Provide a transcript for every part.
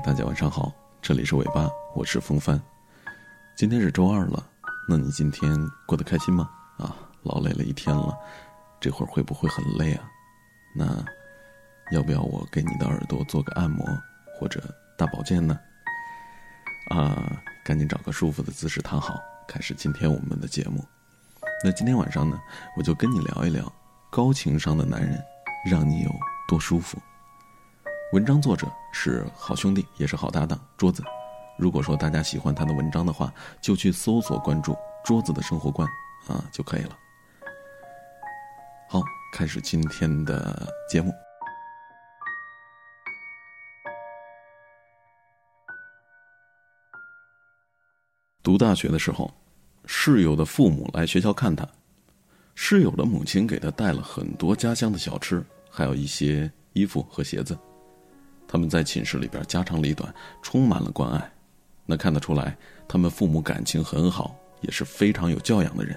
大家晚上好，这里是尾巴，我是风帆。今天是周二了，那你今天过得开心吗？啊，劳累了一天了，这会儿会不会很累啊？那要不要我给你的耳朵做个按摩或者大保健呢？啊，赶紧找个舒服的姿势躺好，开始今天我们的节目。那今天晚上呢，我就跟你聊一聊高情商的男人让你有多舒服。文章作者是好兄弟，也是好搭档桌子。如果说大家喜欢他的文章的话，就去搜索关注桌子的生活观啊就可以了。好，开始今天的节目。读大学的时候，室友的父母来学校看他，室友的母亲给他带了很多家乡的小吃，还有一些衣服和鞋子。他们在寝室里边家长里短，充满了关爱。那看得出来，他们父母感情很好，也是非常有教养的人。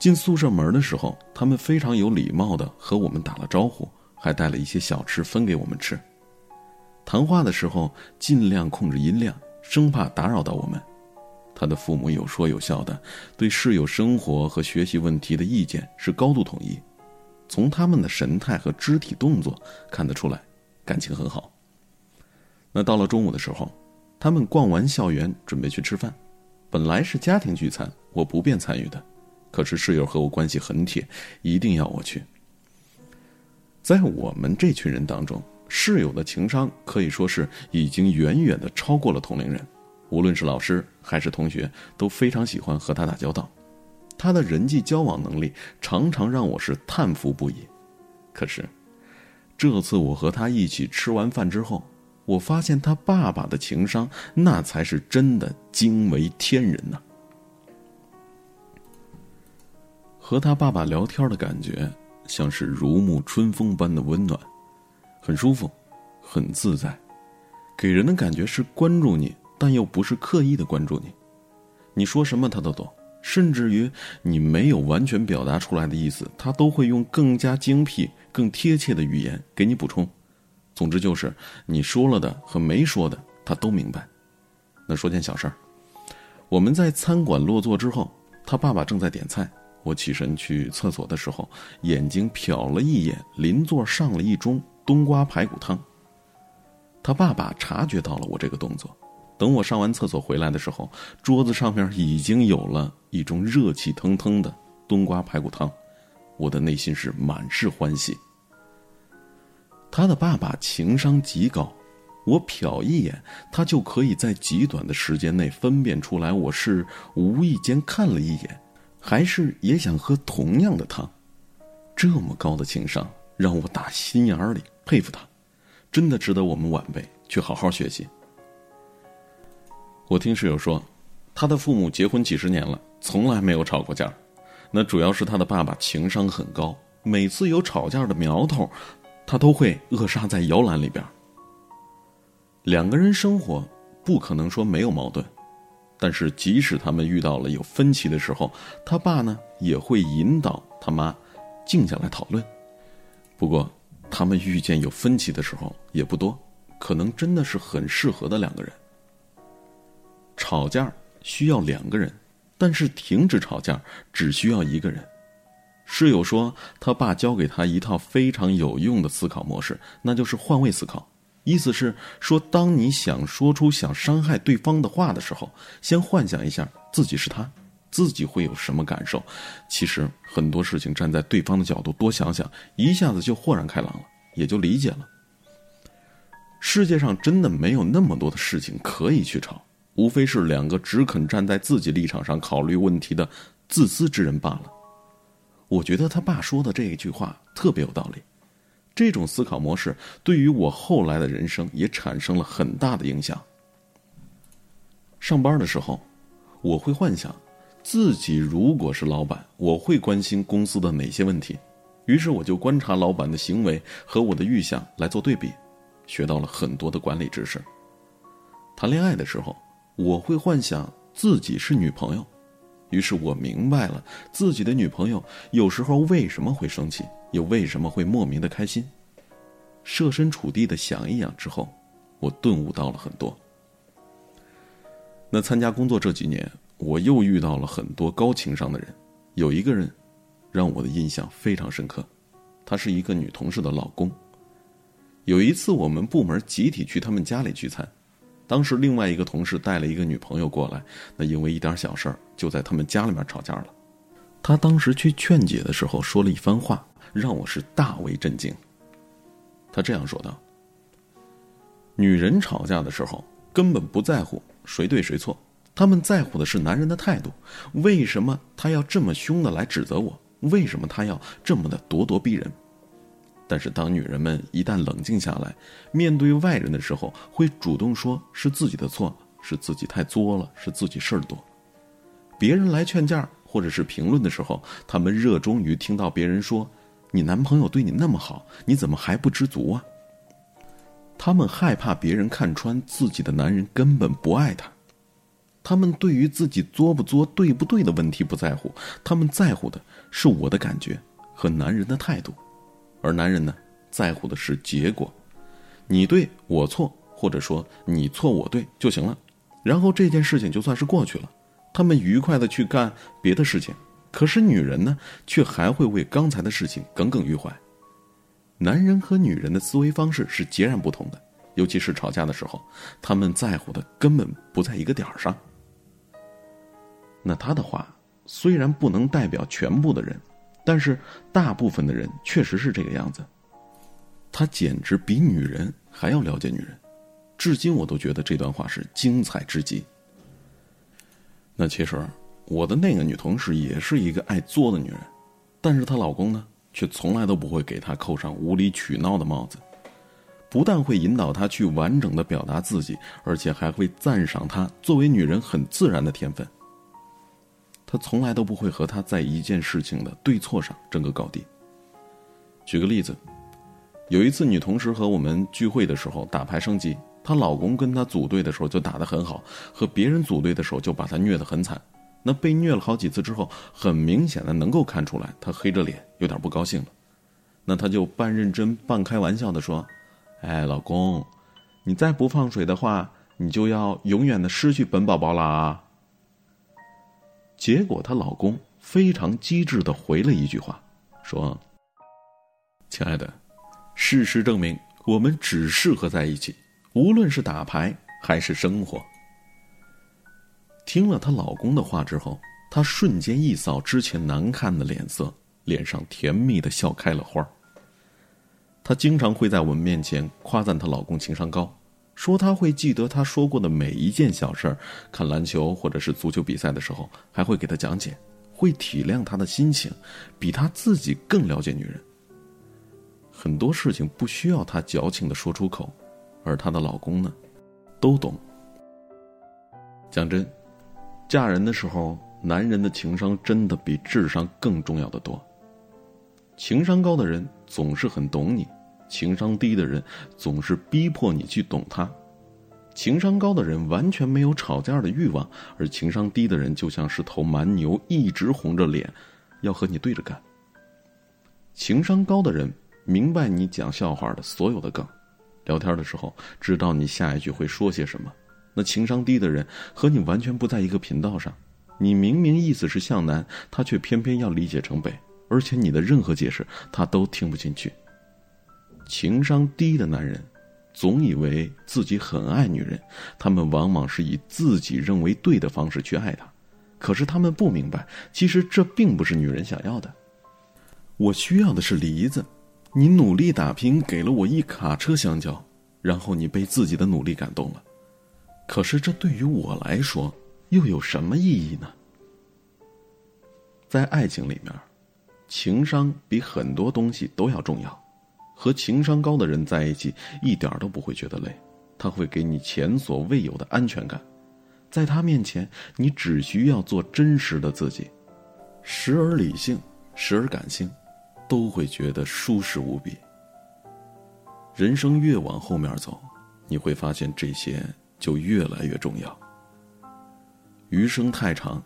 进宿舍门的时候，他们非常有礼貌的和我们打了招呼，还带了一些小吃分给我们吃。谈话的时候尽量控制音量，生怕打扰到我们。他的父母有说有笑的，对室友生活和学习问题的意见是高度统一。从他们的神态和肢体动作看得出来。感情很好。那到了中午的时候，他们逛完校园，准备去吃饭。本来是家庭聚餐，我不便参与的。可是室友和我关系很铁，一定要我去。在我们这群人当中，室友的情商可以说是已经远远的超过了同龄人。无论是老师还是同学，都非常喜欢和他打交道。他的人际交往能力常常让我是叹服不已。可是。这次我和他一起吃完饭之后，我发现他爸爸的情商那才是真的惊为天人呐！和他爸爸聊天的感觉像是如沐春风般的温暖，很舒服，很自在，给人的感觉是关注你，但又不是刻意的关注你，你说什么他都懂。甚至于你没有完全表达出来的意思，他都会用更加精辟、更贴切的语言给你补充。总之就是你说了的和没说的，他都明白。那说件小事儿，我们在餐馆落座之后，他爸爸正在点菜。我起身去厕所的时候，眼睛瞟了一眼邻座上了一盅冬瓜排骨汤。他爸爸察觉到了我这个动作。等我上完厕所回来的时候，桌子上面已经有了一盅热气腾腾的冬瓜排骨汤，我的内心是满是欢喜。他的爸爸情商极高，我瞟一眼，他就可以在极短的时间内分辨出来我是无意间看了一眼，还是也想喝同样的汤。这么高的情商，让我打心眼里佩服他，真的值得我们晚辈去好好学习。我听室友说，他的父母结婚几十年了，从来没有吵过架。那主要是他的爸爸情商很高，每次有吵架的苗头，他都会扼杀在摇篮里边。两个人生活不可能说没有矛盾，但是即使他们遇到了有分歧的时候，他爸呢也会引导他妈静下来讨论。不过，他们遇见有分歧的时候也不多，可能真的是很适合的两个人。吵架需要两个人，但是停止吵架只需要一个人。室友说，他爸教给他一套非常有用的思考模式，那就是换位思考。意思是说，当你想说出想伤害对方的话的时候，先幻想一下自己是他，自己会有什么感受。其实很多事情站在对方的角度多想想，一下子就豁然开朗了，也就理解了。世界上真的没有那么多的事情可以去吵。无非是两个只肯站在自己立场上考虑问题的自私之人罢了。我觉得他爸说的这一句话特别有道理。这种思考模式对于我后来的人生也产生了很大的影响。上班的时候，我会幻想自己如果是老板，我会关心公司的哪些问题。于是我就观察老板的行为和我的预想来做对比，学到了很多的管理知识。谈恋爱的时候。我会幻想自己是女朋友，于是我明白了自己的女朋友有时候为什么会生气，又为什么会莫名的开心。设身处地的想一想之后，我顿悟到了很多。那参加工作这几年，我又遇到了很多高情商的人，有一个人让我的印象非常深刻，她是一个女同事的老公。有一次我们部门集体去他们家里聚餐，当时另外一个同事带了一个女朋友过来，那因为一点小事儿就在他们家里面吵架了。他当时去劝解的时候说了一番话，让我是大为震惊。他这样说道：“女人吵架的时候根本不在乎谁对谁错，他们在乎的是男人的态度。为什么他要这么凶的来指责我？为什么他要这么的咄咄逼人？但是当女人们一旦冷静下来，面对外人的时候，会主动说是自己的错，是自己太作了，是自己事儿多。别人来劝架。”或者是评论的时候，他们热衷于听到别人说：“你男朋友对你那么好，你怎么还不知足啊？”他们害怕别人看穿自己的男人根本不爱他，他们对于自己作不作、对不对的问题不在乎，他们在乎的是我的感觉和男人的态度，而男人呢，在乎的是结果，你对我错，或者说你错我对就行了，然后这件事情就算是过去了。他们愉快的去干别的事情，可是女人呢，却还会为刚才的事情耿耿于怀。男人和女人的思维方式是截然不同的，尤其是吵架的时候，他们在乎的根本不在一个点儿上。那他的话虽然不能代表全部的人，但是大部分的人确实是这个样子。他简直比女人还要了解女人，至今我都觉得这段话是精彩至极。那其实，我的那个女同事也是一个爱作的女人，但是她老公呢，却从来都不会给她扣上无理取闹的帽子，不但会引导她去完整的表达自己，而且还会赞赏她作为女人很自然的天分。他从来都不会和她在一件事情的对错上争个高低。举个例子，有一次女同事和我们聚会的时候打牌升级。她老公跟她组队的时候就打得很好，和别人组队的时候就把她虐得很惨。那被虐了好几次之后，很明显的能够看出来，她黑着脸，有点不高兴了。那她就半认真半开玩笑的说：“哎，老公，你再不放水的话，你就要永远的失去本宝宝了啊。”结果她老公非常机智的回了一句话，说：“亲爱的，事实证明我们只适合在一起。”无论是打牌还是生活，听了她老公的话之后，她瞬间一扫之前难看的脸色，脸上甜蜜的笑开了花。她经常会在我们面前夸赞她老公情商高，说他会记得他说过的每一件小事儿。看篮球或者是足球比赛的时候，还会给他讲解，会体谅他的心情，比他自己更了解女人。很多事情不需要她矫情的说出口。而她的老公呢，都懂。讲真，嫁人的时候，男人的情商真的比智商更重要的多。情商高的人总是很懂你，情商低的人总是逼迫你去懂他。情商高的人完全没有吵架的欲望，而情商低的人就像是头蛮牛，一直红着脸，要和你对着干。情商高的人明白你讲笑话的所有的梗。聊天的时候，知道你下一句会说些什么。那情商低的人和你完全不在一个频道上，你明明意思是向南，他却偏偏要理解成北，而且你的任何解释他都听不进去。情商低的男人，总以为自己很爱女人，他们往往是以自己认为对的方式去爱她，可是他们不明白，其实这并不是女人想要的。我需要的是梨子。你努力打拼，给了我一卡车香蕉，然后你被自己的努力感动了。可是这对于我来说又有什么意义呢？在爱情里面，情商比很多东西都要重要。和情商高的人在一起，一点都不会觉得累，他会给你前所未有的安全感。在他面前，你只需要做真实的自己，时而理性，时而感性。都会觉得舒适无比。人生越往后面走，你会发现这些就越来越重要。余生太长，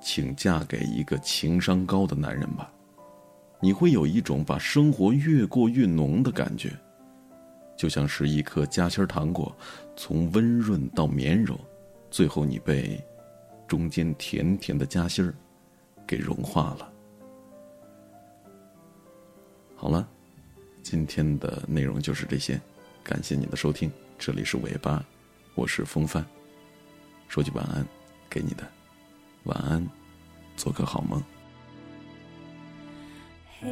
请嫁给一个情商高的男人吧，你会有一种把生活越过越浓的感觉，就像是一颗夹心糖果，从温润到绵柔，最后你被中间甜甜的夹心儿给融化了。好了，今天的内容就是这些，感谢你的收听，这里是尾巴，我是风帆，说句晚安，给你的，晚安，做个好梦。嘿，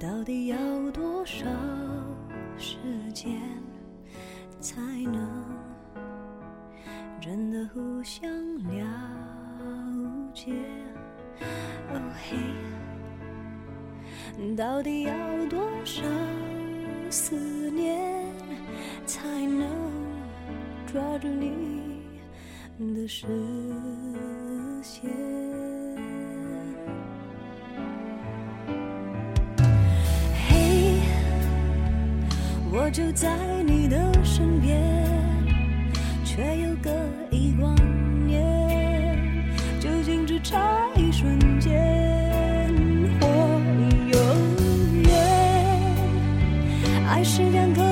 到底要多少时间才能真的互相了解？哦嘿。到底要多少思念，才能抓住你的视线？我就在你的身边，却又隔一光年，究竟只差一瞬间。或永远爱是两个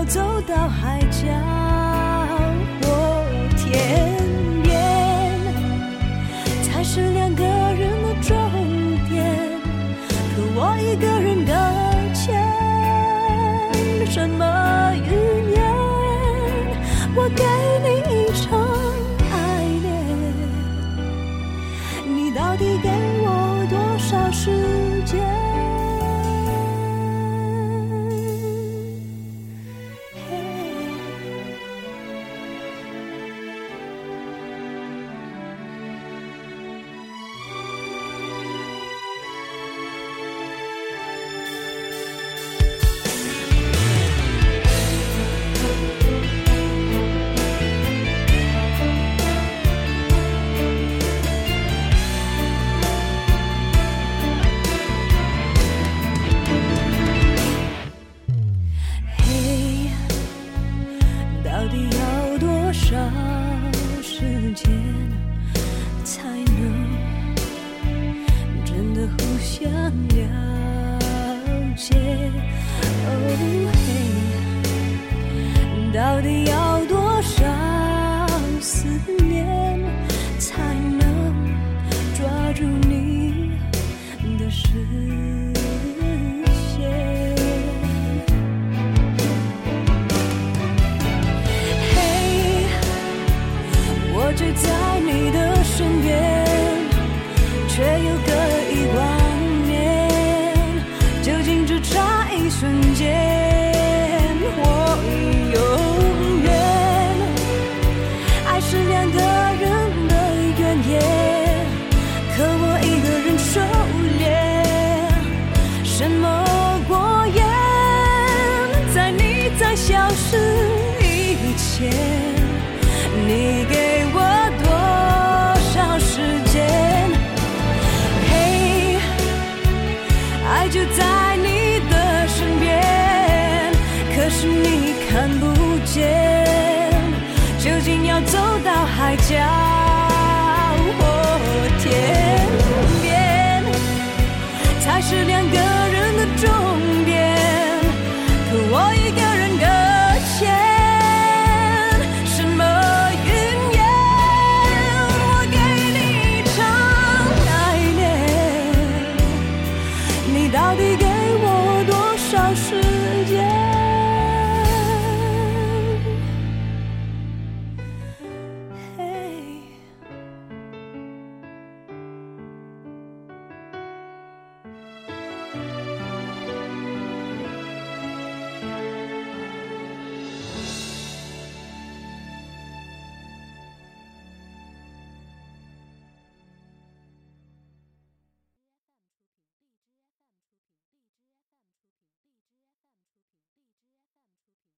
要走到海角或天边，才是两个人的终点？可我一个人搁浅，什么语言？我给是一切你给我多少时间？嘿，爱就在你的身边，可是你看不见。究竟要走到海角或天边，才是两个人的终。